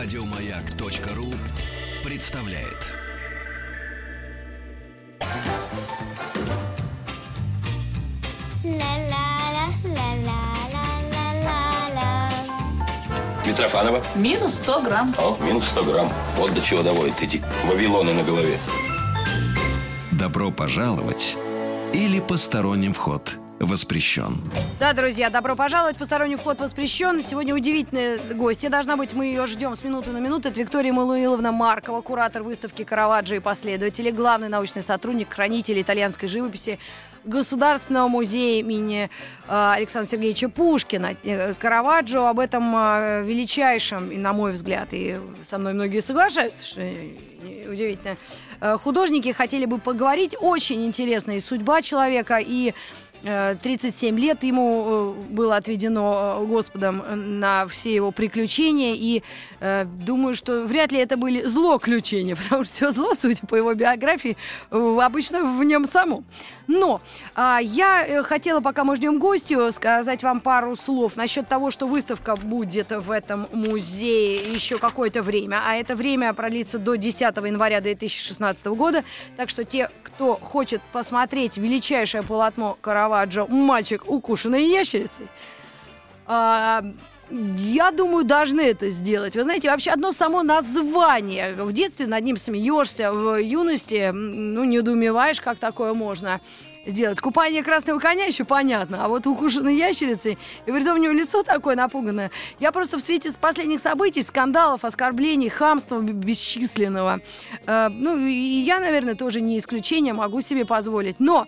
Радиомаяк.ру представляет. Митрофанова. Минус 100 грамм. О, минус 100 грамм. Вот до чего доводят эти вавилоны на голове. Добро пожаловать или посторонним вход воспрещен. Да, друзья, добро пожаловать. Посторонний вход воспрещен. Сегодня удивительная гостья должна быть. Мы ее ждем с минуты на минуту. Это Виктория Малуиловна Маркова, куратор выставки Караваджо и последователи, главный научный сотрудник, хранитель итальянской живописи Государственного музея имени э, Александра Сергеевича Пушкина. Э, Караваджо об этом э, величайшем, и на мой взгляд, и со мной многие соглашаются, что удивительно, художники хотели бы поговорить. Очень интересная и судьба человека, и 37 э, лет ему э, было отведено э, Господом на все его приключения, и э, думаю, что вряд ли это были злоключения, потому что все зло, судя по его биографии, обычно в нем самом. Но э, я хотела, пока мы ждем гостю, сказать вам пару слов насчет того, что выставка будет в этом музее еще какое-то время, а это время продлится до 10 января 2016 года, так что те, кто хочет посмотреть величайшее полотно Караваджо «Мальчик, укушенный ящерицей», а, я думаю, должны это сделать. Вы знаете, вообще одно само название. В детстве над ним смеешься, в юности, ну, не недоумеваешь, как такое можно сделать. Купание красного коня еще понятно, а вот укушенной ящерицей, и при том у него лицо такое напуганное. Я просто в свете последних событий, скандалов, оскорблений, хамства бесчисленного, э, ну, и я, наверное, тоже не исключение, могу себе позволить. Но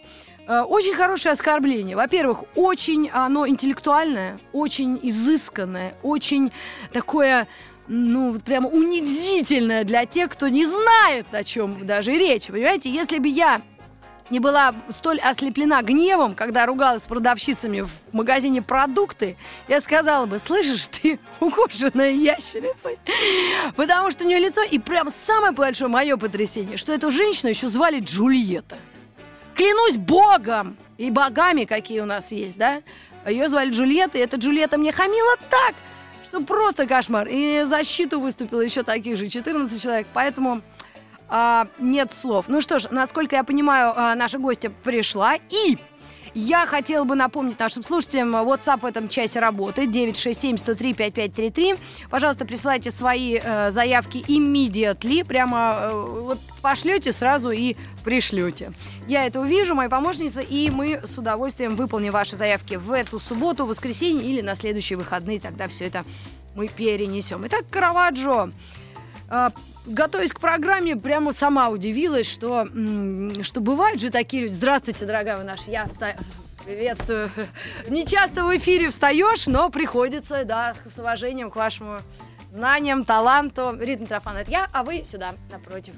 очень хорошее оскорбление. Во-первых, очень оно интеллектуальное, очень изысканное, очень такое ну, прямо унизительное для тех, кто не знает, о чем даже речь. Понимаете, если бы я не была столь ослеплена гневом, когда ругалась с продавщицами в магазине продукты, я сказала бы, слышишь, ты укушенная ящерицей. Потому что у нее лицо, и прям самое большое мое потрясение, что эту женщину еще звали Джульетта. Клянусь богом и богами, какие у нас есть, да? Ее звали Джульетта, и эта Джульетта мне хамила так, что просто кошмар. И защиту выступило еще таких же 14 человек, поэтому а, нет слов. Ну что ж, насколько я понимаю, а, наша гостья пришла. И я хотела бы напомнить нашим слушателям, WhatsApp в этом часе работает, 967-103-5533. Пожалуйста, присылайте свои э, заявки immediately, прямо э, вот пошлете сразу и пришлете. Я это увижу, мои помощницы, и мы с удовольствием выполним ваши заявки в эту субботу, воскресенье или на следующие выходные, тогда все это мы перенесем. Итак, Караваджо. А, готовясь к программе, прямо сама удивилась, что, что бывают же такие люди. Здравствуйте, дорогая вы наша, я встаю. Приветствую. Не часто в эфире встаешь, но приходится, да, с уважением к вашему знаниям, таланту. Ритм Трофан, это я, а вы сюда, напротив.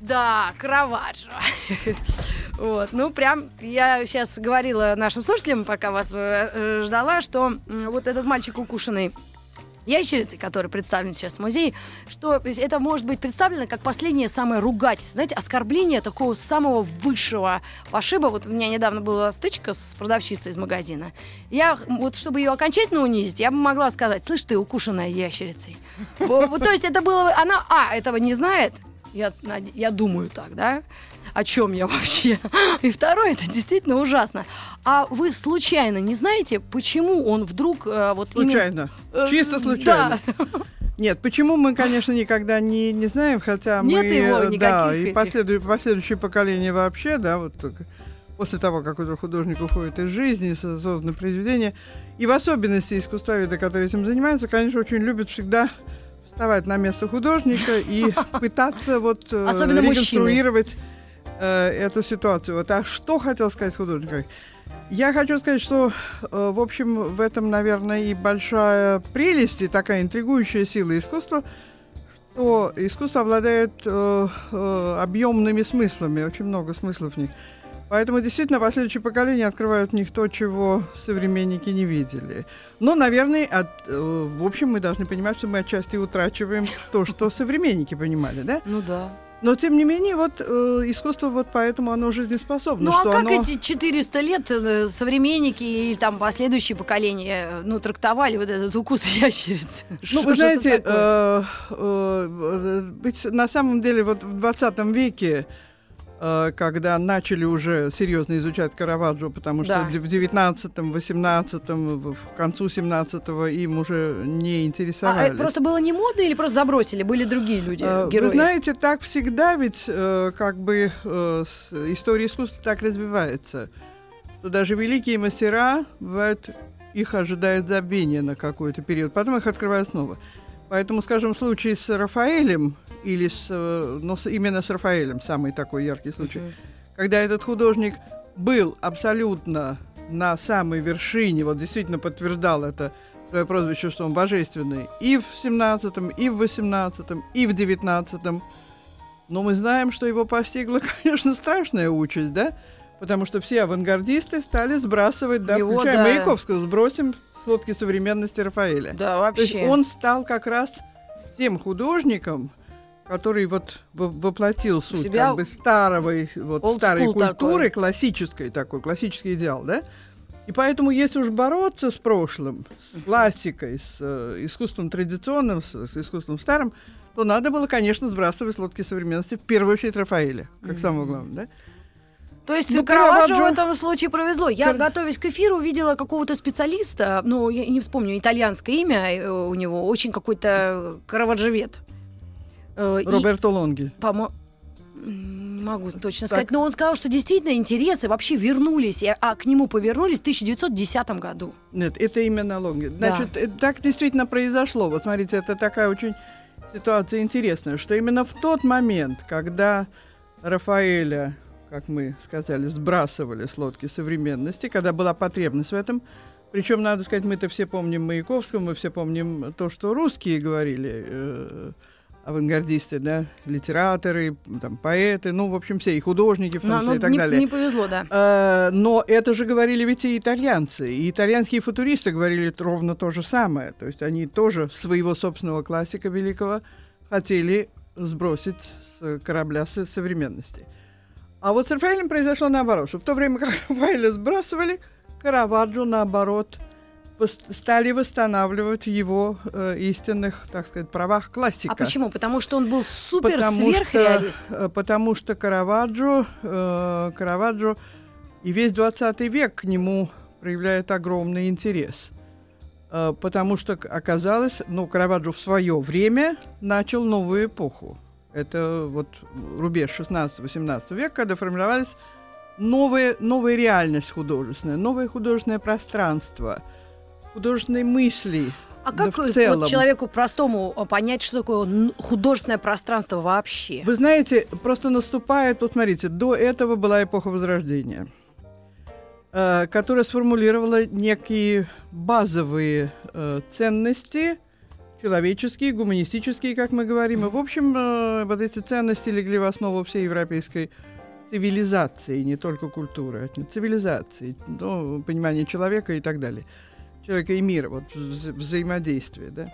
Да, Караваджо. Вот, ну прям, я сейчас говорила нашим слушателям, пока вас э, ждала, что вот этот мальчик укушенный ящерицы, которые представлены сейчас в музее, что это может быть представлено как последнее самое ругательство, знаете, оскорбление такого самого высшего пошиба. Вот у меня недавно была стычка с продавщицей из магазина. Я, вот чтобы ее окончательно унизить, я бы могла сказать, слышь, ты укушенная ящерицей. То есть это было, она, а, этого не знает, я, я думаю так, да? О чем я вообще? И второе, это действительно ужасно. А вы случайно не знаете, почему он вдруг э, вот случайно, именно... чисто случайно. Да. Нет, почему мы, конечно, никогда не, не знаем, хотя Нет мы, его, да, и последующие, последующие поколения вообще, да, вот после того, как уже художник уходит из жизни, создано произведение, и в особенности искусствоведы, которые этим занимаются, конечно, очень любят всегда вставать на место художника и пытаться вот э, Особенно реконструировать э, эту ситуацию. Вот, а что хотел сказать художник? Я хочу сказать, что, э, в общем, в этом, наверное, и большая прелесть, и такая интригующая сила искусства, что искусство обладает э, э, объемными смыслами, очень много смыслов в них. Поэтому действительно последующие поколения открывают в них то, чего современники не видели. Но, наверное, от, в общем, мы должны понимать, что мы отчасти утрачиваем то, что современники понимали, да? Ну да. Но, тем не менее, вот э, искусство вот поэтому оно жизнеспособно. Ну, а как оно... эти 400 лет э, современники и там последующие поколения, э, ну, трактовали вот этот укус ящерицы? Ну, вы знаете, э, э, ведь на самом деле вот в 20 веке, когда начали уже серьезно изучать Караваджо, потому что Да. в 19-м, 18-м, в концу 17-го им уже не А, интересовались. э, просто было не модно или просто забросили? Были другие люди, Э, герои? Вы знаете, так всегда ведь э, как бы э, история искусства так развивается, что даже великие мастера, бывает, их ожидает забвение на какой-то период, потом их открывают снова. Поэтому, скажем, случай с Рафаэлем, или с, э, ну, с- именно с Рафаэлем, самый такой яркий случай, Мгм. когда этот художник был абсолютно на самой вершине, вот действительно подтверждал это свое прозвище, что он божественный, и в 17-м, и в 18-м, и в 19-м. Но мы знаем, что его постигла, конечно, страшная участь, да? Потому что все авангардисты стали сбрасывать, да, Его, включая да. Маяковского, сбросим сводки современности Рафаэля. Да, То есть вообще. он стал как раз тем художником, который вот во- воплотил суть себя как бы старого, вот старой культуры, такой. классической такой, классический идеал, да? И поэтому, если уж бороться с прошлым, с классикой, с э, искусством традиционным, с, с искусством старым, то надо было, конечно, сбрасывать с лодки современности, в первую очередь Рафаэля, как самого главного, да? То есть Ну, Караваджо в этом случае повезло. Я, Кар- готовясь к эфиру, увидела какого-то специалиста, ну, я не вспомню, итальянское имя э, у него, очень какой-то караваджевед. Э, и, Роберто Лонги. помо- Не могу точно Так. сказать, но он сказал, что действительно интересы вообще вернулись, и- а к нему повернулись в 1910 году. Нет, это именно Лонги. Да. Значит, э, так действительно произошло. Вот смотрите, это такая очень ситуация интересная, что именно в тот момент, когда Рафаэля, как мы сказали, сбрасывали с лодки современности, когда была потребность в этом, причем, надо сказать, мы-то все помним Маяковского, мы все помним то, что русские говорили, э, авангардисты, да, литераторы, там, поэты, ну, в общем, все, и художники, в том числе, ну, и так не, далее. не повезло, да. Э, Но это же говорили ведь и итальянцы. И итальянские футуристы говорили ровно то же самое. То есть они тоже своего собственного классика великого хотели сбросить с корабля со- современности. А вот с Рафаэлем произошло наоборот, что в то время, как Рафаэля сбрасывали, Караваджо, наоборот, стали восстанавливать его э, истинных, так сказать, правах классика. А почему? Потому что он был супер Потому сверхреалист. Что, э, потому что Караваджо, э, Караваджо и весь 20 век к нему проявляет огромный интерес. Э, потому что оказалось, ну, Караваджо в свое время начал новую эпоху. Это вот рубеж 16-18 века, когда формировались новая, новая реальность художественная, новое художественное пространство, художественные мысли. А да как в целом. вот человеку простому понять, что такое художественное пространство вообще? Вы знаете, просто наступает, вот смотрите, до этого была эпоха Возрождения, э, которая сформулировала некие базовые э, ценности, человеческие, гуманистические, как мы говорим. И, в общем, э, вот эти ценности легли в основу всей европейской цивилизации, не только культуры, а цивилизации, ну, понимания человека и так далее. Человека и мира, вот вза- взаимодействие, да.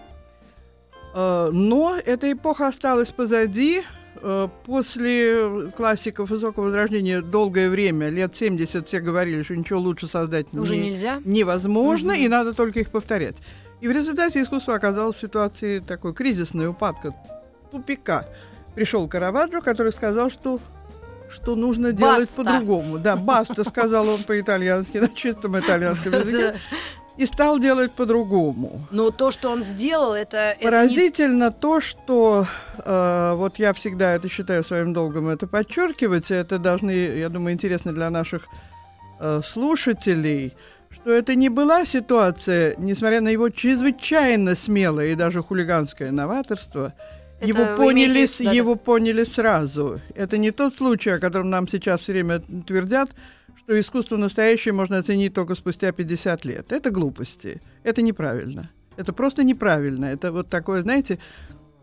Э, Но эта эпоха осталась позади. Э, После классиков высокого возрождения долгое время, лет 70, все говорили, что ничего лучше создать Уже не- нельзя? невозможно, Мгм. и надо только их повторять. И в результате искусство оказалось в ситуации такой кризисной упадка, тупика. Пришел Караваджо, который сказал, что что нужно делать по-другому. Да, баста, сказал он по-итальянски, на чистом итальянском языке. И стал делать по-другому. Но то, что он сделал, это... это не- Поразительно то, что э, вот я всегда это считаю своим долгом это подчеркивать, это должны, я думаю, интересно для наших э, слушателей, что это не была ситуация, несмотря на его чрезвычайно смелое и даже хулиганское новаторство, Это его поняли, имеете в с- виду, да-да. его поняли сразу. Это не тот случай, о котором нам сейчас все время твердят, что искусство настоящее можно оценить только спустя 50 лет. Это глупости. Это неправильно. Это просто неправильно. Это вот такое, знаете,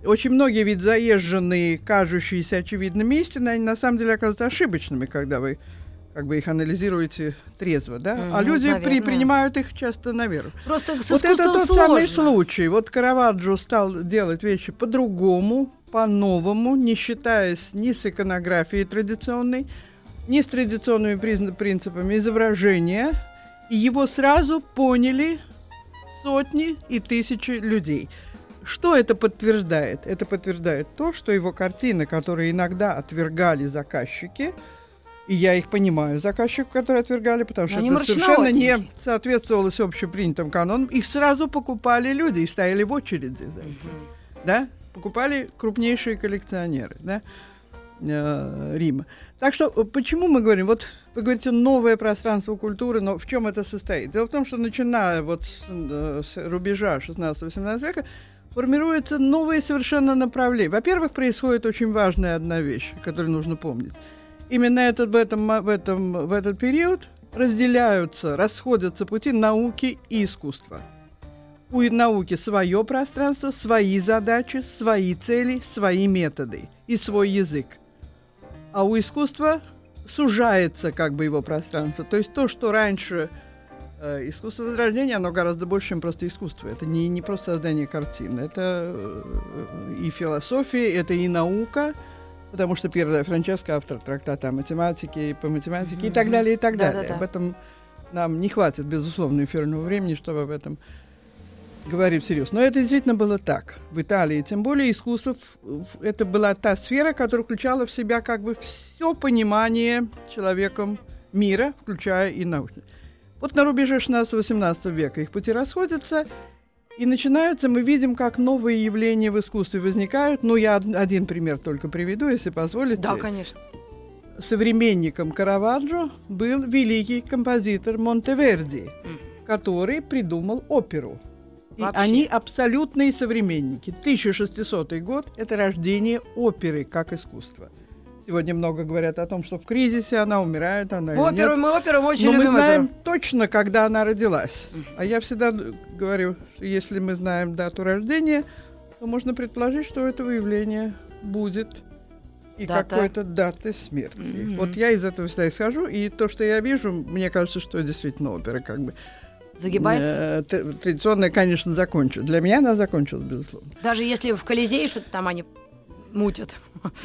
очень многие ведь заезженные, кажущиеся очевидными истины, они на самом деле оказываются ошибочными, когда вы как бы их анализируете трезво, да? а Мгм, люди при- принимают их часто на веру. Просто с Вот это тот сложно. самый случай. Вот Караваджо стал делать вещи по-другому, по-новому, не считаясь ни с иконографией традиционной, ни с традиционными призна- принципами изображения, и его сразу поняли сотни и тысячи людей. Что это подтверждает? Это подтверждает то, что его картины, которые иногда отвергали заказчики, и я их понимаю, заказчиков, которые отвергали, потому что это совершенно не соответствовало с общепринятым канонам. Их сразу покупали люди и стояли в очереди за этим. Да? Покупали крупнейшие коллекционеры да? э, Рима. Так что э, почему мы говорим, вот вы говорите новое пространство культуры, но в чем это состоит? Дело в том, что начиная вот с, э, с рубежа 16-18 века формируются новые совершенно направления. Во-первых, происходит очень важная одна вещь, которую нужно помнить. Именно этот, в, этом, в, этом, в этот период разделяются, расходятся пути науки и искусства. У науки свое пространство, свои задачи, свои цели, свои методы и свой язык. А у искусства сужается как бы его пространство. То есть то, что раньше э, искусство возрождения, оно гораздо больше, чем просто искусство. Это не, не просто создание картин, это э, и философия, это и наука, потому что Пьер Франческо автор трактата о математике, и по математике и так далее, и так далее. Да-да-да. Об этом нам не хватит, безусловно, эфирного времени, чтобы об этом говорить всерьез. Но это действительно было так. В Италии, тем более, искусство это была та сфера, которая включала в себя как бы все понимание человеком мира, включая и научное. Вот на рубеже 16-18 века их пути расходятся, и начинаются, мы видим, как новые явления в искусстве возникают. Ну, я од- один пример только приведу, если позволите. Да, конечно. Современником Караваджо был великий композитор Монтеверди, который придумал оперу. И Вообще. они абсолютные современники. 1600 год – это рождение оперы как искусства. Сегодня много говорят о том, что в кризисе она умирает, она Оперу нет. мы оперу мы очень Но мы любим знаем оперу. точно, когда она родилась. А я всегда говорю, что если мы знаем дату рождения, то можно предположить, что у этого явления будет и Дата. какой-то даты смерти. Мгм. Вот я из этого всегда исхожу, и то, что я вижу, мне кажется, что действительно опера как бы Загибается. э, традиционная, конечно, закончилась. Для меня она закончилась, безусловно. Даже если в Колизее что-то там они мутят.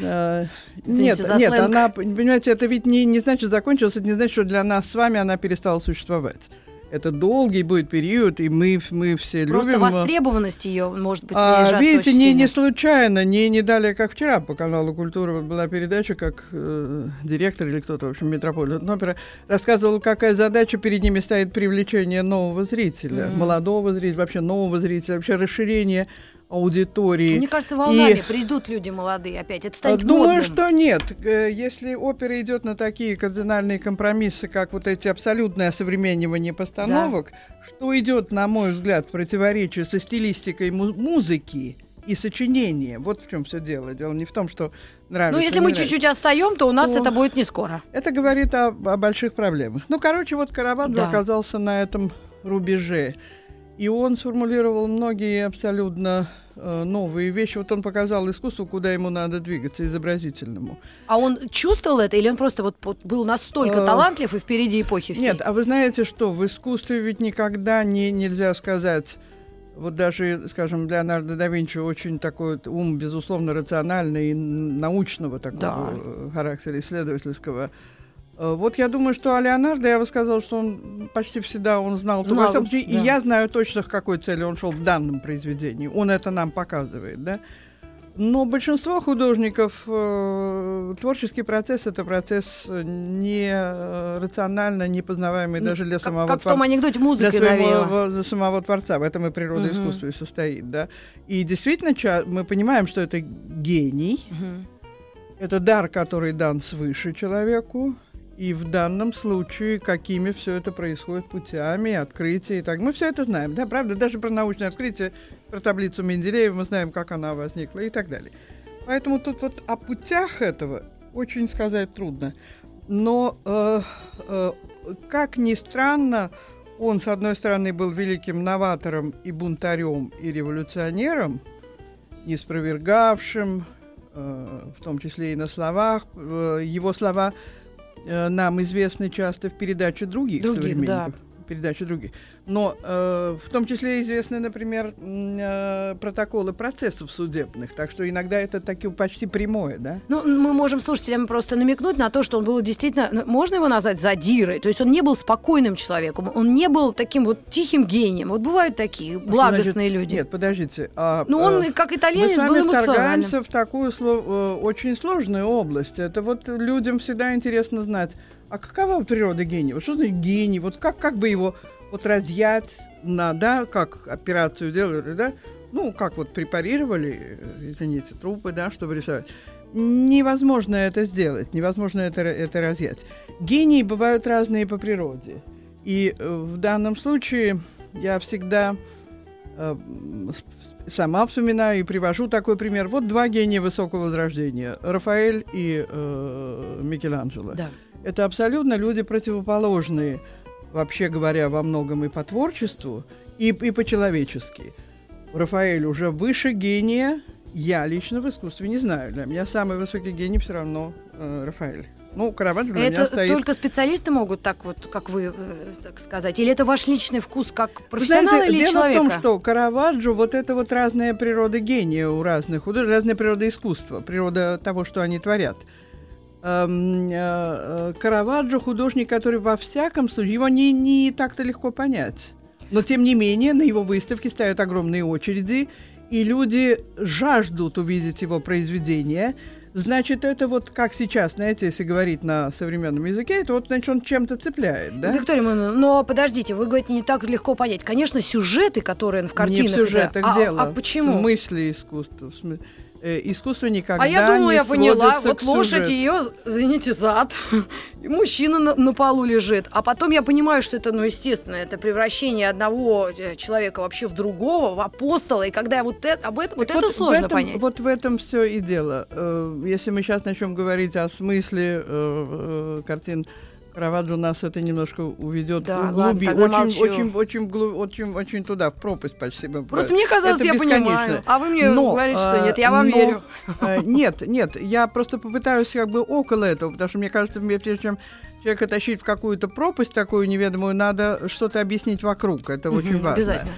Э, Нет, нет, она, понимаете, это ведь не, не значит закончилось, это не значит, что для нас с вами она перестала существовать. Это долгий будет период, и мы, мы все Просто любим. э, востребованность ее может быть А, снижаться видите, очень не, сильно. не случайно, не, не далее, как вчера по каналу «Культура» была передача, как э, директор или кто-то, в общем, Метрополитен опера, рассказывал, какая задача перед ними стоит привлечение нового зрителя, Мгм. молодого зрителя, вообще нового зрителя, вообще расширение аудитории. Мне кажется, волнами И- придут люди молодые опять. Это станет Думаю, модным. что нет. Э, Если опера идет на такие кардинальные компромиссы, как вот эти абсолютное осовременивание постановок, что идет, на мой взгляд, в противоречие со стилистикой му- музыки и сочинения. Вот в чем все дело. Дело не в том, что нравится. Ну, если мы нравится. чуть-чуть отстаем, то у нас То- это будет не скоро. Это говорит о, о больших проблемах. Ну, короче, вот Караваджо Да. оказался на этом рубеже. И он сформулировал многие абсолютно новые вещи. Вот он показал искусству, куда ему надо двигаться, изобразительному. А он чувствовал это, или он просто вот, вот был настолько Э, талантлив и впереди эпохи всей? Нет, а вы знаете что, в искусстве ведь никогда не, нельзя сказать, вот даже, скажем, Леонардо да Винчи очень такой вот ум, безусловно, рациональный и научного такого Да. э, характера, исследовательского. Э, Вот я думаю, что о Леонардо я бы сказала, что он почти всегда он знал, Знал, во всяком случае, и да. я знаю точно, к какой цели он шел в данном произведении. Он это нам показывает, да. Но большинство художников э, творческий процесс это процесс э, не э, рационально, не познаваемый Ну, даже для как, самого как в том анекдоте для музыкой навеяло. своего, для самого творца. В этом и природа Мгм. искусства и состоит, да. И действительно, ча- мы понимаем, что это гений, Мгм. это дар, который дан свыше человеку. И в данном случае, какими все это происходит путями, открытия и так. Мы все это знаем, да, правда? Даже про научное открытие, про таблицу Менделеева мы знаем, как она возникла и так далее. Поэтому тут вот о путях этого очень сказать трудно. Но, э, э, как ни странно, он, с одной стороны, был великим новатором и бунтарем, и революционером, не спровергавшим, э, в том числе и на словах. Э, его слова нам известны часто в передаче других, Других, современников. Передачи других. Но э, в том числе известны, например, э, протоколы процессов судебных, так что иногда это таки почти прямое, да? Ну, мы можем слушателям просто намекнуть на то, что он был действительно, ну, можно его назвать задирой, то есть он не был спокойным человеком, он не был таким вот тихим гением. Вот бывают такие благостные Значит, люди. Нет, подождите. а, Ну, он, э, как Мы итальянец, с вами был эмоциональным. в такую сло- э, очень сложную область. Это вот людям всегда интересно знать, а какова природа гения? Вот что значит гений? Вот как, как бы его вот разъять на, да, как операцию делали, да? Ну, как вот препарировали, э, извините, трупы, да, чтобы рисовать. Невозможно это сделать, невозможно это, это разъять. Гении бывают разные по природе. И э, в данном случае я всегда э, сама вспоминаю и привожу такой пример. Вот два гения высокого возрождения – Рафаэль и э, Микеланджело. Да. Это абсолютно люди противоположные, вообще говоря, во многом и по творчеству, и, и по-человечески. Рафаэль уже выше гения, я лично в искусстве не знаю. Для меня самый высокий гений все равно э, Рафаэль. Ну, Караваджо для меня Это стоит... только специалисты могут так вот, как вы, э, так сказать? Или это ваш личный вкус как профессионала знаете, или дело человека? в том, что Караваджо, вот это вот разная природа гения у разных художников, разная природа искусства, природа того, что они творят. Эм, э, э, Караваджо художник, который во всяком случае, его не, не так-то легко понять. Но, тем не менее, на его выставке стоят огромные очереди, и люди жаждут увидеть его произведение. Значит, это вот как сейчас, знаете, если говорить на современном языке, это вот, значит, он чем-то цепляет, да? Виктория Ивановна, но подождите, вы говорите, не так легко понять. Конечно, сюжеты, которые в картинах... Не в сюжетах а, дело. А почему? В смысле искусства. В смы- э, искусство никогда А я думаю, не я поняла. Вот лошадь ее, извините, зад, и мужчина на, на полу лежит. А потом я понимаю, что это, ну, естественно, это превращение одного э, человека вообще в другого, в апостола. И когда я вот это, об этом, вот Так это сложно этом- понять. Вот в этом все и дело. Э, Если мы сейчас начнем говорить о смысле картин Караваджо, нас это немножко уведет Да, ладно, глуби, тогда очень, очень, очень, глу- очень, очень туда, в пропасть почти. бы, Просто мне казалось, это я понимаю. бесконечно. А вы мне Но, говорите, что э, нет, я вам но, верю. э, Нет, нет, я просто попытаюсь как бы около этого, потому что мне кажется, мне прежде чем человека тащить в какую-то пропасть такую неведомую, надо что-то объяснить вокруг. Это очень Мгм, важно. Обязательно.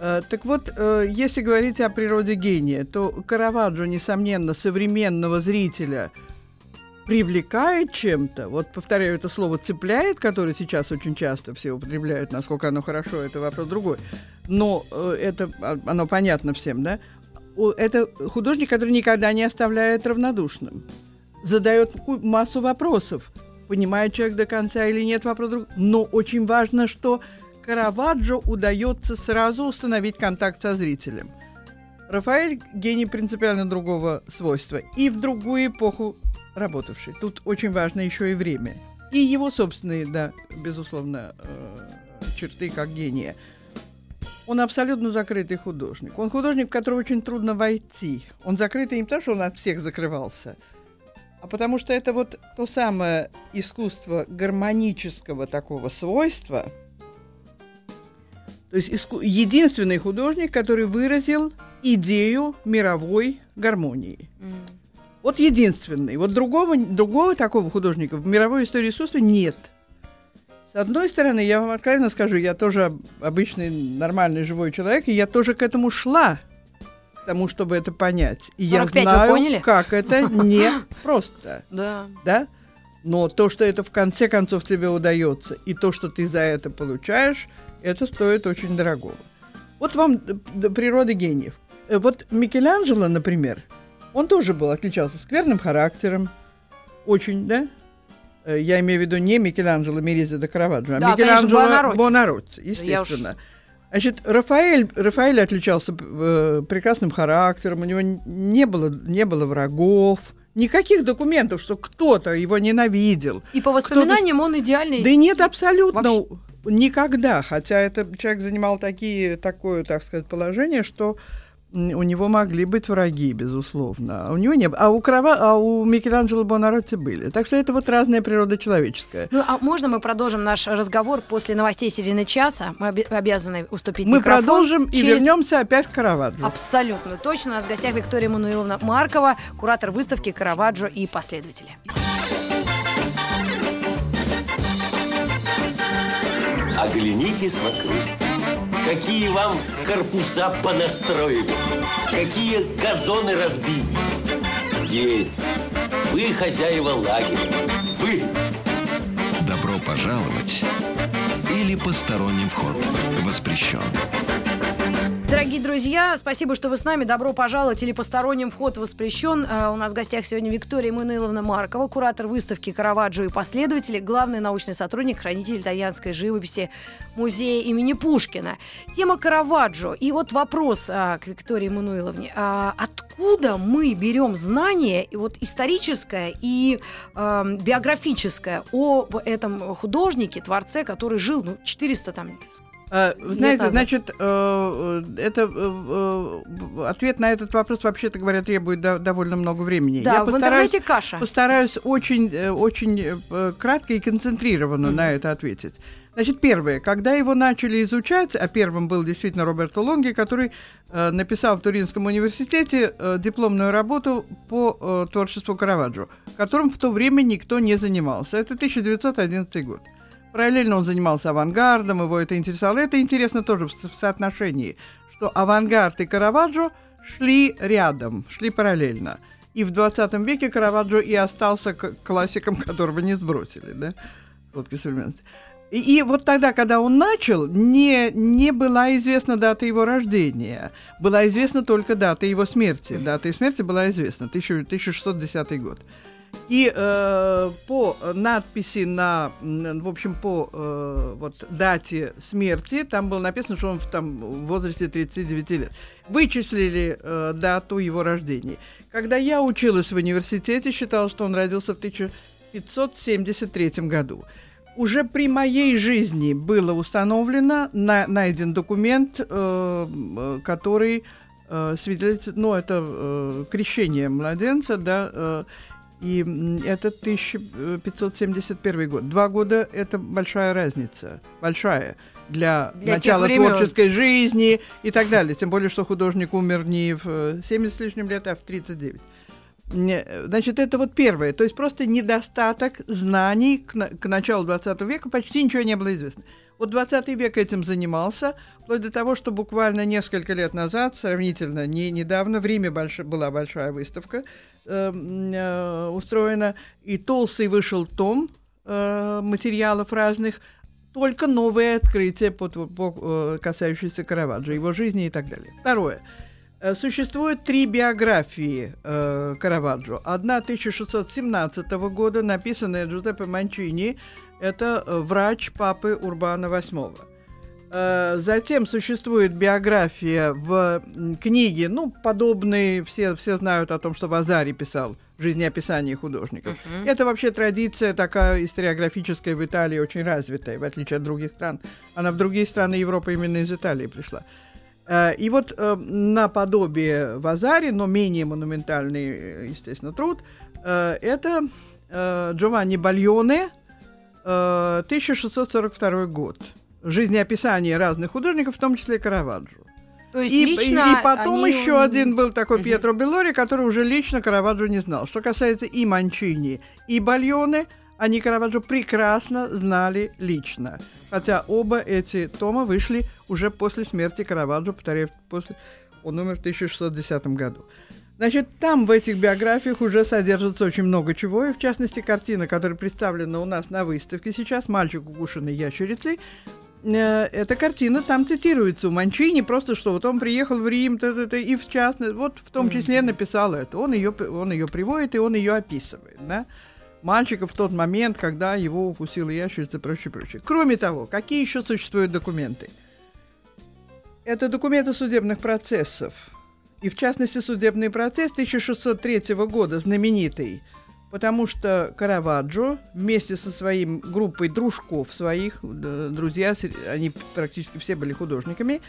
Э, Так вот, э, если говорить о природе гения, то Караваджо, несомненно, современного зрителя привлекает чем-то, вот повторяю это слово цепляет, которое сейчас очень часто все употребляют, насколько оно хорошо, это вопрос другой. Но э, это а, оно понятно всем, да? Это художник, который никогда не оставляет равнодушным, задает массу вопросов, понимает человек до конца или нет вопрос друг. Но очень важно, что Караваджо удается сразу установить контакт со зрителем. Рафаэль гений принципиально другого свойства и в другую эпоху работавший. Тут очень важно еще и время. И его собственные, да, безусловно, э, черты как гения. Он абсолютно закрытый художник. Он художник, в которого очень трудно войти. Он закрытый не потому, что он от всех закрывался, а потому что это вот то самое искусство гармонического такого свойства. То есть иску- единственный художник, который выразил идею мировой гармонии. Вот единственный. Вот другого, другого такого художника в мировой истории искусства нет. С одной стороны, я вам откровенно скажу, я тоже об- обычный нормальный живой человек, и я тоже к этому шла, к тому, чтобы это понять. И я 45 вы знаю, как это не просто, Да. да? Но то, что это в конце концов тебе удается, и то, что ты за это получаешь, это стоит очень дорогого. Вот вам д- природа гениев. Э, Вот Микеланджело, например, он тоже был, отличался скверным характером, очень, да? Э, Я имею в виду не Микеланджело Меризи де Караваджо, а Да, конечно, Микеланджело Буонаротти. Бонаротти, я уж- естественно. Значит, Рафаэль, Рафаэль отличался э, прекрасным характером, у него не было, не было врагов, никаких документов, что кто-то его ненавидел. И по воспоминаниям он идеальный. Да нет абсолютно Вообще- никогда, хотя этот человек занимал такие, такое, так сказать, положение, что у него могли быть враги, безусловно. А у него не было. А у, Крава, а у Микеланджело Бонаротти были. Так что это вот разная природа человеческая. Ну, а можно мы продолжим наш разговор после новостей середины часа? Мы оби- обязаны уступить Мы микрофон продолжим и через- вернемся опять к Караваджо. Абсолютно точно. У нас в гостях Виктория Мануиловна Маркова, куратор выставки «Караваджо и последователи». Оглянитесь вокруг. Какие вам корпуса понастроили, какие газоны разбили. Дети, вы хозяева лагеря, вы. Добро пожаловать или посторонним вход воспрещен. Дорогие друзья, спасибо, что вы с нами. Добро пожаловать или посторонним вход воспрещен. Э, у нас в гостях сегодня Виктория Мануиловна Маркова, куратор выставки Караваджо и последователи, главный научный сотрудник, хранитель итальянской живописи музея имени Пушкина. Тема Караваджо. И вот вопрос а, к Виктории Мануиловне. А, откуда мы берем знания, и вот историческое и а, биографическое о этом художнике, творце, который жил ну, 400 там, а, знаете, значит, э, э, это э, ответ на этот вопрос, вообще-то говоря, требует довольно много времени. Да, Я в интернете каша. Постараюсь очень, очень кратко и концентрированно mm-hmm. на это ответить. Значит, первое, когда его начали изучать, а первым был действительно Роберто Лонги, который э, написал в Туринском университете э, дипломную работу по э, творчеству Караваджо, которым в то время никто не занимался. Это 1911 год. Параллельно он занимался авангардом, его это интересовало. Это интересно тоже в соотношении, что авангард и Караваджо шли рядом, шли параллельно. И в 20 веке Караваджо и остался классиком, которого не сбросили, да, фотки современности. И, и вот тогда, когда он начал, не, не была известна дата его рождения. Была известна только дата его смерти. Дата его смерти была известна, 1610 год. И э, по надписи на, в общем, по э, вот, дате смерти, там было написано, что он в, там, в возрасте 39 лет. Вычислили э, дату его рождения. Когда я училась в университете, считала, что он родился в 1573 году. Уже при моей жизни было установлено, на, найден документ, э который э, свидетельствует, ну, это э, крещение младенца, да, э, и это 1571 год. Два года – это большая разница, большая для, для начала творческой жизни и так далее. Тем более, что художник умер не в 70 э, с лишним лет, а в 39. Значит, это вот первое. То есть просто недостаток знаний к, на, к началу 20 века, почти ничего не было известно. Вот 20 век этим занимался, вплоть до того, что буквально несколько лет назад, сравнительно не недавно, в Риме больш... была большая выставка э, э, устроена, и толстый вышел том э, материалов разных, только новые открытия, по, по, э, касающиеся Караваджо, его жизни и так далее. Второе. Э, существует три биографии э, Караваджо. Одна 1617 года, написанная Джузеппе Манчини, это э, врач папы Урбана VIII. Э, затем существует биография в книге, ну, подобные, все, все знают о том, что Вазари писал жизнеописание художников. Uh-huh. Это вообще традиция такая историографическая в Италии очень развитая, в отличие от других стран. Она в другие страны Европы именно из Италии пришла. Э, и вот наподобие Вазари, но менее монументальный, естественно, труд, это Джованни Бальоне – 1642 год. Жизнеописание разных художников, в том числе Караваджо. То есть и, лично и, и потом они... еще один был такой uh-huh. Пьетро Беллори, который уже лично Караваджо не знал. Что касается и Манчини, и Бальоне, они Караваджо прекрасно знали лично. Хотя оба эти тома вышли уже после смерти Караваджо, повторяю, после... он умер в 1610 году. Значит, там в этих биографиях уже содержится очень много чего, и в частности картина, которая представлена у нас на выставке сейчас «Мальчик, укушенный ящерицей», э, эта картина там цитируется у Манчини, просто что вот он приехал в Рим, т -т -т, и в частности, вот в том числе написал это. Он ее, он ее приводит, и он ее описывает, да? Мальчика в тот момент, когда его укусила ящерица и прочее, прочее. Кроме того, какие еще существуют документы? Это документы судебных процессов и в частности судебный процесс 1603 года, знаменитый, потому что Караваджо вместе со своей группой дружков своих, друзья, они практически все были художниками,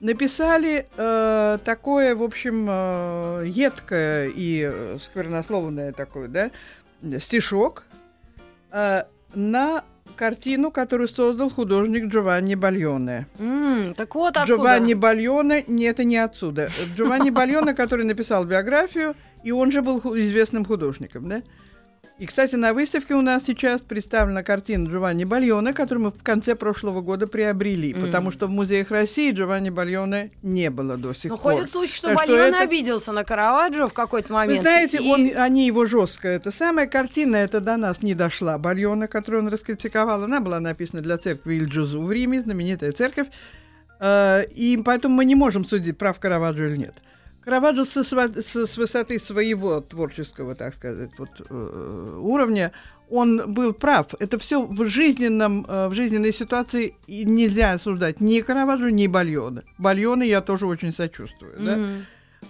написали э, такое, в общем, э, едкое и сквернословное такое, да, стишок э, на картину, которую создал художник Джованни Бальоне. Mm, так вот откуда. Джованни Бальоне, не, это не отсюда. Джованни Бальоне, который написал биографию, и он же был известным художником, да? И, кстати, на выставке у нас сейчас представлена картина Джованни Бальона, которую мы в конце прошлого года приобрели, mm. потому что в музеях России Джованни Бальона не было до сих Но пор. ходят слухи, что Так Бальон это- обиделся на Караваджо в какой-то момент. Вы знаете, и- он, они его жестко. Это самая картина, это до нас не дошла. Бальона, которую он раскритиковал, она была написана для церкви Иль-Джузу в Риме, знаменитая церковь. Э, И поэтому мы не можем судить, прав Караваджо или нет. Караваджо со сва- с, высоты своего творческого, так сказать, вот, э, уровня, он был прав. Это все в жизненном, э, в жизненной ситуации нельзя осуждать ни Караваджо, ни Бальона. Бальона я тоже очень сочувствую. да.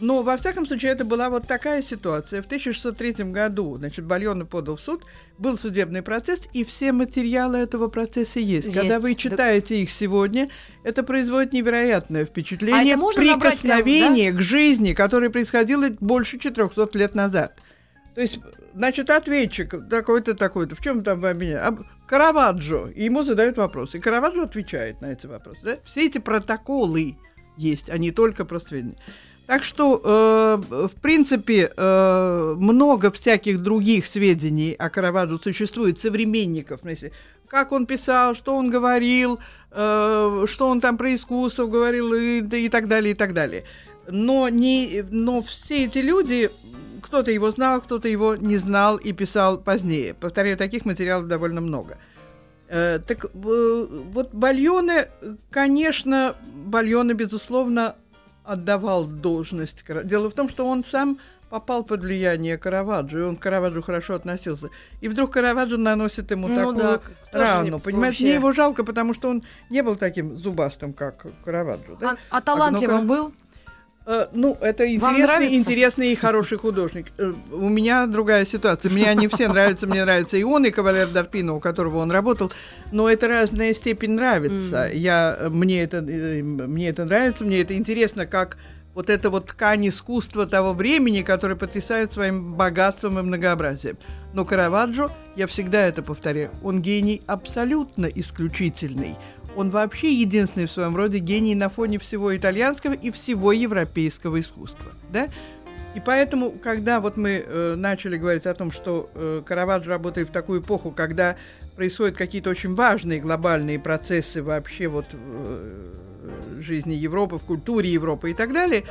Но, во всяком случае, это была вот такая ситуация. В 1603 году, значит, Бальона подал в суд, был судебный процесс, и все материалы этого процесса есть. Есть. Когда вы Так- читаете их сегодня, это производит невероятное впечатление, А можно набрать прям, прикосновение к жизни, которое происходило больше 400 лет назад. То есть, значит, ответчик такой-то, такой-то, в чем там вы обвиняете? Об- Караваджо. И ему задают вопросы. И Караваджо отвечает на эти вопросы. да? Все эти протоколы есть, а не только про сведения. Так что, э, в принципе, э, много всяких других сведений о Караваджо существует, современников. в смысле, Как он писал, что он говорил, э, что он там про искусство говорил и, и так далее, и так далее. Но, не, но все эти люди, кто-то его знал, кто-то его не знал и писал позднее. Повторяю, таких материалов довольно много. Э, так э, вот Бальоне, конечно, Бальоне, безусловно, отдавал должность. Дело в том, что он сам попал под влияние Караваджо, и он к Караваджо хорошо относился. И вдруг Караваджо наносит ему Ну такую да, рану. не- Понимаете, вообще. мне его жалко, потому что он не был таким зубастым, как Караваджо. да? А, а талантливым ну-ка. был? Э, Ну, это интересный, интересный и хороший художник. Э, У меня другая ситуация. Мне они все нравятся. Мне нравится и он, и Кавалер Дарпино, у которого он работал. Но это разная степень нравится. Я, э, мне, это, мне это нравится, мне это интересно, как вот эта вот ткань искусства того времени, которая потрясает своим богатством и многообразием. Но Караваджо, я всегда это повторяю, он гений абсолютно исключительный. Он вообще единственный в своем роде гений на фоне всего итальянского и всего европейского искусства. Да? И поэтому, когда вот мы э, начали говорить о том, что э, Караваджо работает в такую эпоху, когда происходят какие-то очень важные глобальные процессы вообще вот в э, жизни Европы, в культуре Европы и так далее,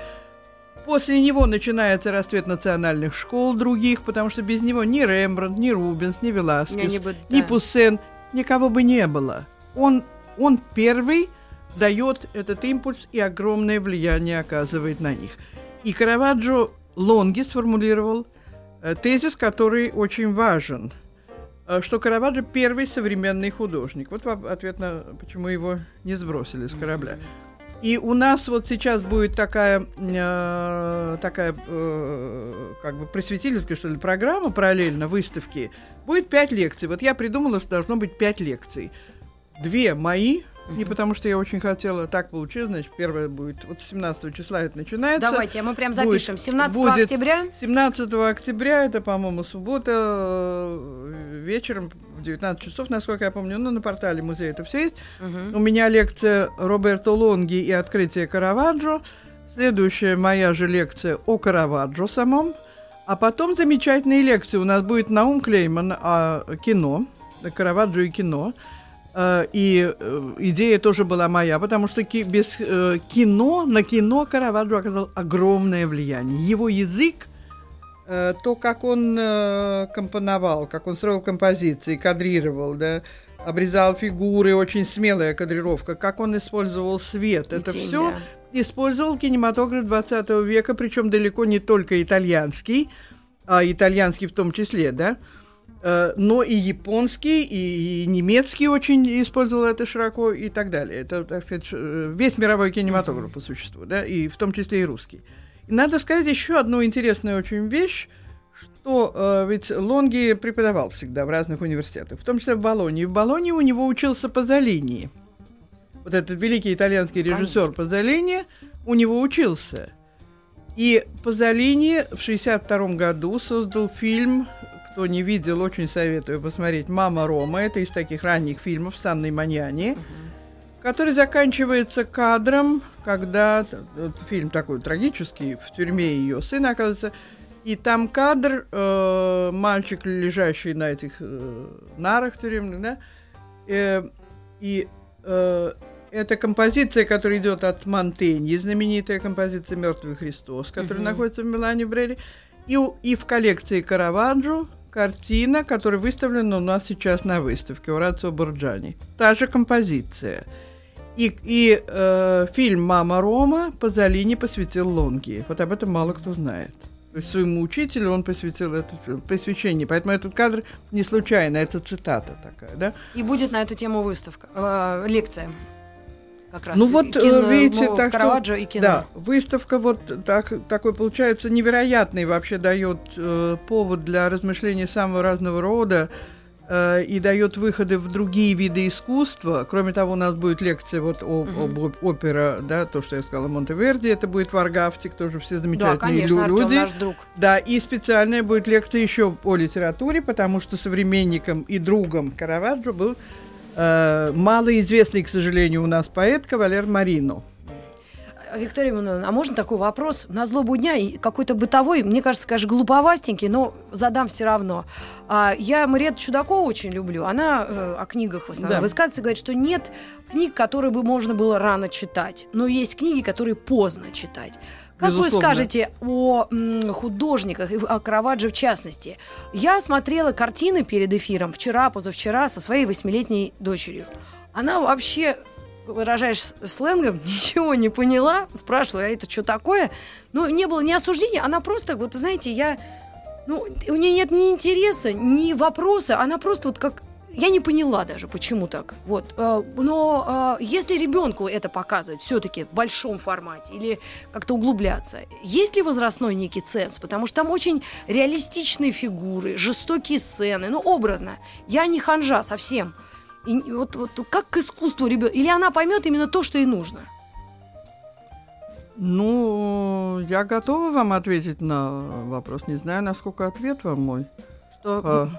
после него начинается расцвет национальных школ других, потому что без него ни Рембрандт, ни Рубенс, ни Веласкес, ни да. Пуссен, никого бы не было. Он, он первый дает этот импульс и огромное влияние оказывает на них. И Караваджо Лонги сформулировал э, тезис, который очень важен, э, что Караваджо первый современный художник. Вот ответ на, почему его не сбросили с корабля. И у нас вот сейчас будет такая, э, такая э, как бы просветительская, что ли, программа параллельно выставки. Будет пять лекций. Вот я придумала, что должно быть пять лекций. Две мои, не потому что я очень хотела, так получилось, значит, первая будет, вот 17 числа это начинается. Давайте, а мы прям Будет- запишем. 17 будет октября. 17 октября, это, по-моему, суббота, э, вечером в 19 часов, насколько я помню, ну, на портале музея это все есть. Мгм. У меня лекция Роберто Лонги и открытие Караваджо. Следующая моя же лекция о Караваджо самом. А потом замечательные лекции. У нас будет Наум Клейман о кино, Караваджо и кино. Э, И э, идея тоже была моя, потому что ки- без э, кино, на кино Караваджо оказал огромное влияние. Его язык, э, то, как он э, компоновал, как он строил композиции, кадрировал, да, обрезал фигуры, очень смелая кадрировка, как он использовал свет, это Тень, все да. использовал кинематограф 20 века, причем далеко не только итальянский, а итальянский в том числе, да, Э, но и японский, и, немецкий очень использовал это широко и так далее. Это, так сказать, э, весь мировой кинематограф по существу, да, и в том числе и русский. И надо сказать еще одну интересную очень вещь, что э, ведь Лонги преподавал всегда в разных университетах, в том числе в Болонии. В Болонии у него учился Пазолини. Вот этот великий итальянский режиссер Пазолини у него учился. И Пазолини в 1962 году создал фильм, кто не видел, очень советую посмотреть, «Мама Рома». Это из таких ранних фильмов с Анной Маньяни, который заканчивается кадром, когда т- фильм такой трагический, в тюрьме ее сын оказывается, И там кадр, э, мальчик, лежащий на этих э, нарах тюремных, да, э, и э, это композиция, которая идет от Монтеньи, знаменитая композиция «Мертвый Христос», которая Мгм. находится в Милане Брелли, и, и в коллекции Караваджо картина, которая выставлена у нас сейчас на выставке Урацио Борджани. Та же композиция. И, и э, фильм «Мама Рома» Пазолини посвятил Лонги. Вот об этом мало кто знает. То есть своему учителю он посвятил это посвящение. Поэтому этот кадр не случайно, это цитата такая, да? И будет на эту тему выставка, э, лекция. Как раз. Ну вот, э, кино, видите, ну, так что- Караваджо и кино. Да, выставка вот так, такой получается невероятный, вообще дает э, повод для размышлений самого разного рода э, и дает выходы в другие виды искусства. Кроме того, у нас будет лекция вот о, об оп- опера, да, то, что я сказала, Монтеверди, это будет Варгавтик, тоже все Да, замечательные конечно, лю- Артём люди. наш друг. Да, и специальная будет лекция еще о литературе, потому что современником и другом Караваджо был э, малоизвестный, к сожалению, у нас поэт Кавалер Марино. Виктория Ивановна, а можно такой вопрос? На злобу дня и какой-то бытовой, мне кажется, конечно, глуповастенький, но задам все равно. А, я Мариетту Чудакова очень люблю. Она э, о книгах в основном Да. высказывается, говорит, что нет книг, которые бы можно было рано читать, но есть книги, которые поздно читать. Как вы Безусловно. скажете о м, художниках, и о Караваджо в частности? Я смотрела картины перед эфиром вчера, позавчера со своей восьмилетней дочерью. Она вообще, выражаешь сленгом, ничего не поняла. Спрашивала, а это что такое? Ну, не было ни осуждения, она просто, вот знаете, я... Ну, у нее нет ни интереса, ни вопроса, она просто вот как... Я не поняла даже, почему так. Вот. э, Но э, если ребенку это показывать все-таки в большом формате или как-то углубляться, есть ли возрастной некий ценз? Потому что там очень реалистичные фигуры, жестокие сцены, ну, образно. Я не ханжа совсем. И вот, вот как к искусству ребенка? Или она поймет именно то, что ей нужно? Ну, я готова вам ответить на вопрос. Не знаю, насколько ответ вам мой Что, по-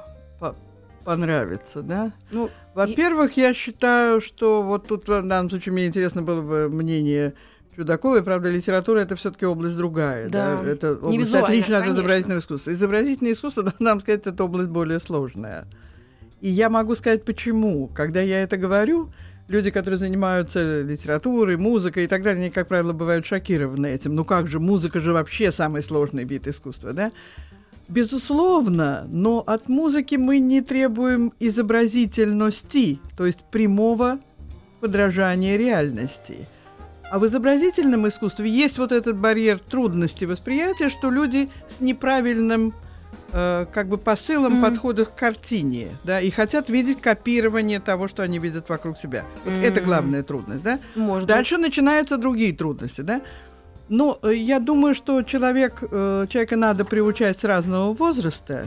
понравится, да? ну, Во-первых, я считаю, что вот тут в данном случае мне интересно было бы мнение Чудаковой. Правда, литература это все-таки область другая. Да. Да. Это область отличная от изобразительного искусства. Изобразительное искусство, должна вам сказать, это область более сложная. И я могу сказать, почему. Когда я это говорю, люди, которые занимаются литературой, музыкой и так далее, они, как правило, бывают шокированы этим. Ну как же, музыка же вообще самый сложный вид искусства, да? Безусловно, но от музыки мы не требуем изобразительности, то есть прямого подражания реальности. А в изобразительном искусстве есть вот этот барьер трудности восприятия, что люди с неправильным э, как бы посылом Мгм. подходят к картине, да, и хотят видеть копирование того, что они видят вокруг себя. Вот это Мгм. главная трудность, да. может быть. Дальше начинаются другие трудности, да. Но э, я думаю, что человек, э, человека надо приучать с разного возраста.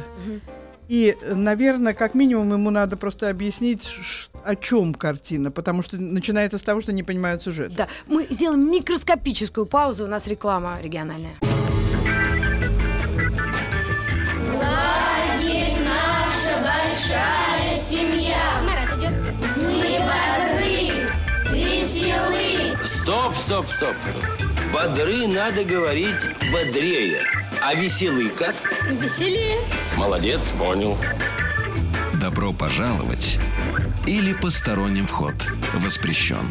И, э, наверное, как минимум ему надо просто объяснить, о чем картина, потому что начинается с того, что не понимают сюжет. Да, мы сделаем микроскопическую паузу, у нас реклама региональная. Лагерь наша большая семья. Марат идет. Мы бодры, веселы. Стоп, стоп, стоп. Бодры надо говорить бодрее. А веселый как? Веселее. Молодец, понял. Добро пожаловать или посторонним вход воспрещен.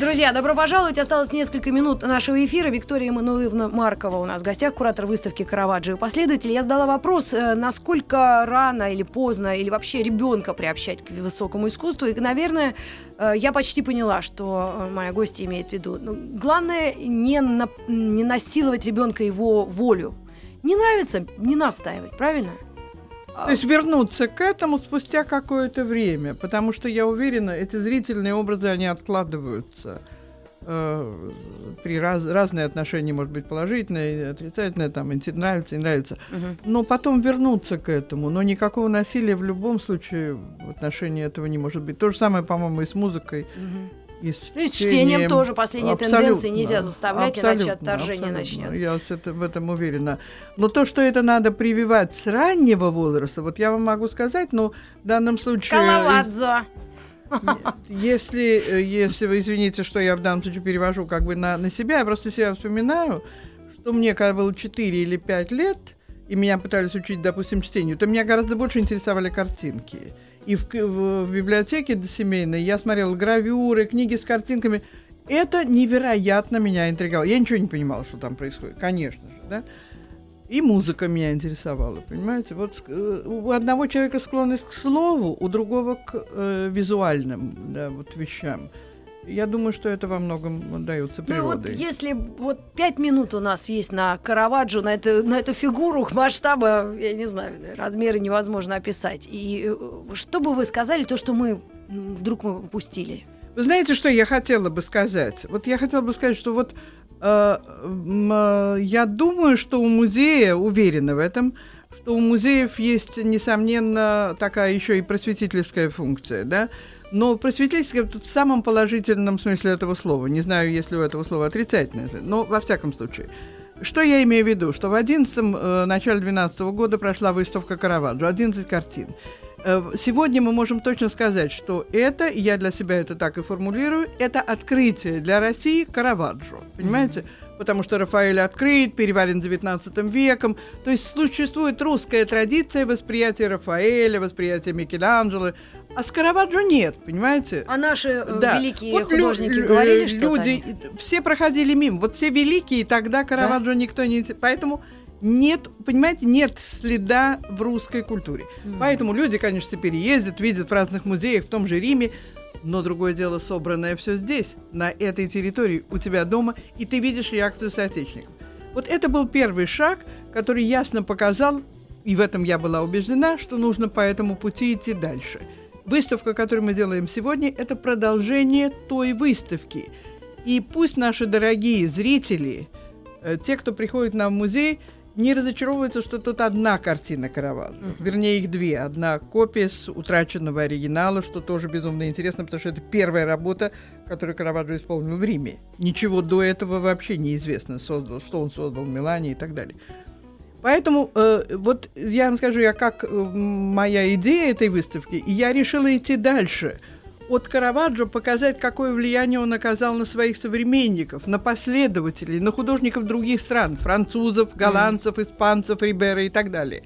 Друзья, добро пожаловать. Осталось несколько минут нашего эфира. Виктория Эммануиловна Маркова у нас в гостях, куратор выставки Караваджо и последователь. Я задала вопрос, э, насколько рано или поздно, или вообще ребенка приобщать к высокому искусству. И, наверное, э, я почти поняла, что э, моя гостья имеет в виду. Ну, главное не, на- не насиловать ребенка его волю. Не нравится, не настаивать, правильно? То есть вернуться к этому спустя какое-то время, потому что я уверена, эти зрительные образы, они откладываются. Э, при раз, разные отношения, может быть, положительные, отрицательные, там, нравится, не нравится. Мгм. Но потом вернуться к этому. Но никакого насилия в любом случае в отношении этого не может быть. То же самое, по-моему, и с музыкой, Мгм. И с И с чтением тоже последние Абсолютно, тенденции нельзя заставлять, иначе абсолютно, отторжение абсолютно. начнется. Я это- в этом уверена. Но то, что это надо прививать с раннего возраста, вот я вам могу сказать, но в данном случае... Калавадзо. Если, э, если вы извините, что я в данном случае перевожу как бы на, на себя, я просто себя вспоминаю, что мне, когда было 4 или 5 лет, и меня пытались учить, допустим, чтению, то меня гораздо больше интересовали картинки. И в, в- в библиотеке семейной я смотрела гравюры, книги с картинками. Это невероятно меня интриговало. Я ничего не понимала, что там происходит, конечно же, да. И музыка меня интересовала, понимаете? Вот э, у одного человека склонность к слову, у другого к э, визуальным да, вот вещам. Я думаю, что это во многом дается Ну и вот природой. если вот пять минут у нас есть на Караваджо, на эту, на эту фигуру масштаба, я не знаю, размеры невозможно описать. И э, что бы вы сказали, то, что мы вдруг мы упустили? Вы знаете, что я хотела бы сказать? Вот я хотела бы сказать, что вот э, э, я думаю, что у музея, уверена в этом, что у музеев есть, несомненно, такая еще и просветительская функция, да? Но просветительская в самом положительном смысле этого слова. Не знаю, если у этого слова отрицательное, но во всяком случае. Что я имею в виду? Что в 11 э, начале 12 года прошла выставка Караваджо, 11 картин. Э, Сегодня мы можем точно сказать, что это, я для себя это так и формулирую, это открытие для России Караваджо. Понимаете? Потому что Рафаэль открыт, переварен 19 веком. То есть существует русская традиция восприятия Рафаэля, восприятия Микеланджело. А с Караваджо нет, понимаете? А наши э, Да. великие Вот художники лю- говорили э, что-то? Люди, все проходили мимо. Вот все великие, тогда Караваджо никто не... Поэтому нет, понимаете, нет следа в русской культуре. Поэтому люди, конечно, теперь ездят, видят в разных музеях, в том же Риме, но другое дело, собранное все здесь, на этой территории, у тебя дома, и ты видишь реакцию соотечественников. Вот это был первый шаг, который ясно показал, и в этом я была убеждена, что нужно по этому пути идти дальше. Выставка, которую мы делаем сегодня, это продолжение той выставки. И пусть наши дорогие зрители, э, те, кто приходит нам в музей, не разочаровываются, что тут одна картина Караваджо. Вернее, их две. Одна копия с утраченного оригинала, что тоже безумно интересно, потому что это первая работа, которую Караваджо исполнил в Риме. Ничего до этого вообще неизвестно, создал, что он создал в Милане и так далее. Поэтому э, вот я вам скажу, я как э, моя идея этой выставки, и я решила идти дальше. От Караваджо показать, какое влияние он оказал на своих современников, на последователей, на художников других стран, французов, голландцев, испанцев, Рибера и так далее.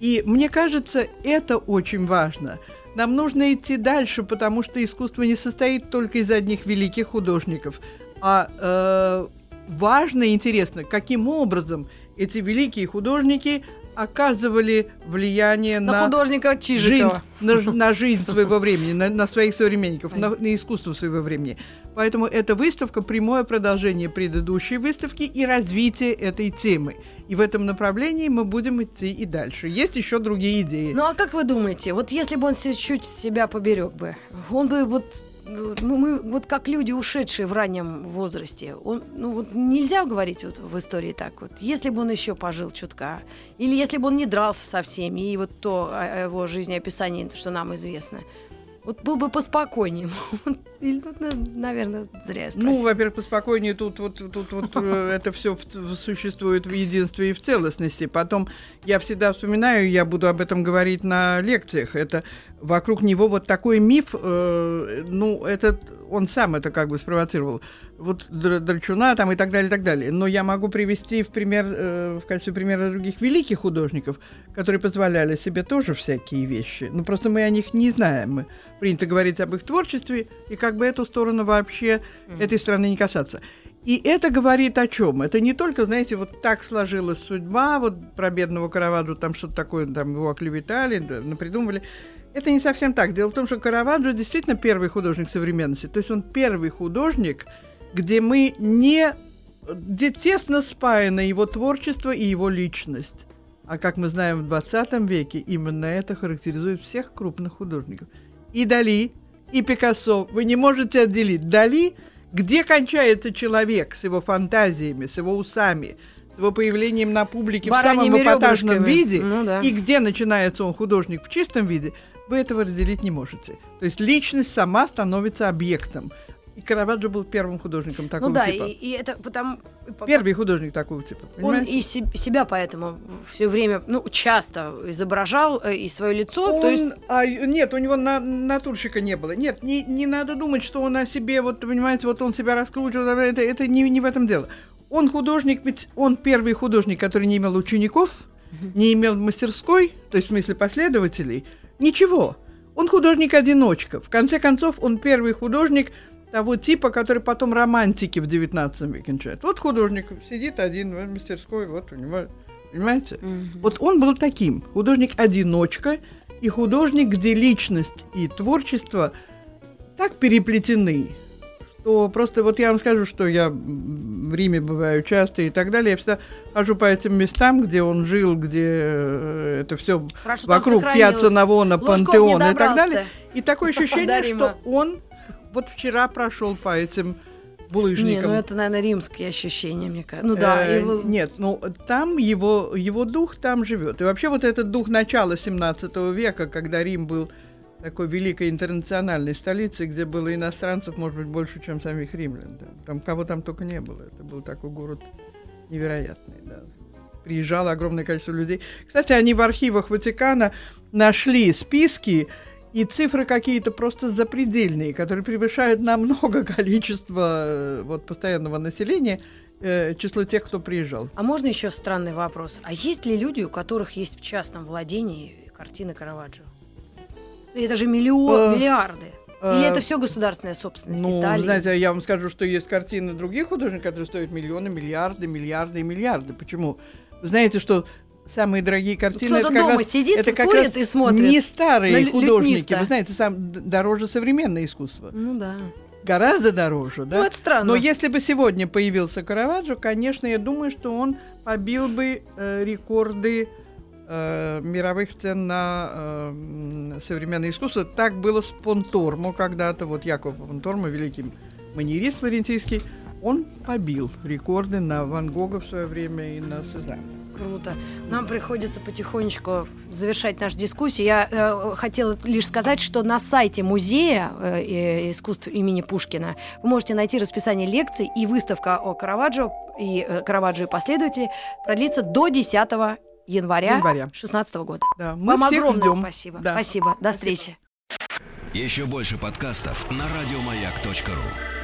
И мне кажется, это очень важно. Нам нужно идти дальше, потому что искусство не состоит только из одних великих художников, а э, важно и интересно, каким образом эти великие художники оказывали влияние На на, художника жизнь, Чижикова. на, ж- на жизнь своего времени, на, на своих современников, на, на искусство своего времени. Поэтому эта выставка прямое продолжение предыдущей выставки и развитие этой темы. И в этом направлении мы будем идти и дальше. Есть еще другие идеи. Ну а как вы думаете, вот если бы он чуть себя поберег бы, он бы вот ну, мы вот как люди, ушедшие в раннем возрасте, он, ну вот нельзя говорить вот в истории так вот. Если бы он еще пожил чутка, или если бы он не дрался со всеми, и вот то о- его жизнеописании, что нам известно, вот был бы поспокойнее. Или, ну, наверное, зря я Ну, спросила. во-первых, поспокойнее тут вот тут вот э, это все существует в единстве и в целостности. Потом я всегда вспоминаю, я буду об этом говорить на лекциях. Это вокруг него вот такой миф, э, ну, этот он сам это как бы спровоцировал. Вот Др- Драчуна там и так далее, и так далее. Но я могу привести в пример, э, в качестве примера других великих художников, которые позволяли себе тоже всякие вещи. Ну, просто мы о них не знаем. Мы принято говорить об их творчестве, и как бы эту сторону вообще этой страны не касаться. И это говорит о чем? Это не только, знаете, вот так сложилась судьба, вот про бедного Караваджо там что-то такое, там его оклеветали, да, напридумывали. Это не совсем так. Дело в том, что Караваджо действительно первый художник современности. То есть он первый художник, где мы не... где тесно спаяно его творчество и его личность. А как мы знаем, в 20 веке именно это характеризует всех крупных художников. И Дали, и Пикассо. Вы не можете отделить Дали, где кончается человек с его фантазиями, с его усами, с его появлением на публике в самом Бараньими эпатажном виде, Ну да. и где начинается он художник в чистом виде, вы этого разделить не можете. То есть личность сама становится объектом. И Караваджо был первым художником такого Ну да, типа. и, и это потому... Первый художник такого типа. Он Понимаете? и се- себя поэтому все время, ну, часто изображал э, и свое лицо, то есть Он- а, нет, у него на, натурщика не было. Нет, не, не надо думать, что он о себе, вот понимаете, вот он себя раскручивал. Это, это не, не в этом дело. Он художник, ведь он первый художник, который не имел учеников, не имел мастерской, то есть в смысле последователей, ничего. Он художник-одиночка. В конце концов, он первый художник того типа, который потом романтики в 19 веке начинает. Вот художник сидит один в мастерской, вот у него, понимаете? Вот он был таким. Художник-одиночка и художник, где личность и творчество так переплетены, что просто вот я вам скажу, что я в Риме бываю часто и так далее, я всегда хожу по этим местам, где он жил, где э, это все Хорошо, вокруг. Пьяцца Навона, Пантеона и так далее. И такое ощущение, что он вот вчера прошел по этим Не, булыжникам. ну это, наверное, римские ощущения, мне кажется. Ну да, Э, его- Нет, ну там его, его дух там живет. И вообще вот этот дух начала 17 века, когда Рим был такой великой интернациональной столицей, где было иностранцев, может быть, больше, чем самих римлян. да. Там кого там только не было. Это был такой город невероятный. Да. Приезжало огромное количество людей. Кстати, они в архивах Ватикана нашли списки и цифры какие-то просто запредельные, которые превышают намного количество э, вот, постоянного населения, э, число тех, кто приезжал. А можно еще странный вопрос? А есть ли люди, у которых есть в частном владении картины Караваджо? И это же миллион, Э, миллиарды. Или э, это все государственная собственность Ну, Италии? знаете, я вам скажу, что есть картины других художников, которые стоят миллионы, миллиарды, миллиарды и миллиарды. Почему? Вы знаете, что самые дорогие картины... Кто-то дома раз- сидит, это как курит раз и смотрит Не на старые лю- художники. лютниста. Вы знаете, сам дороже современное искусство. Ну да. Гораздо дороже, да? Ну, это странно. Но если бы сегодня появился Караваджо, конечно, я думаю, что он побил бы э, рекорды э, мировых цен на э, современное искусство. Так было с Понтормо когда-то. Вот Яков Понтормо, великий маньерист флорентийский, он побил рекорды на Ван Гога в свое время и на Сезанна. Круто. Нам приходится потихонечку завершать нашу дискуссию. Я э, хотела лишь сказать, что на сайте музея э, искусств имени Пушкина вы можете найти расписание лекций и выставка о Караваджо и э, Караваджо и последователи продлится до 10 января Января. 2016 года. Да, мы Вам всех огромное ждем. спасибо. Да. Спасибо. До встречи. Еще больше подкастов на радиомаяк.ру.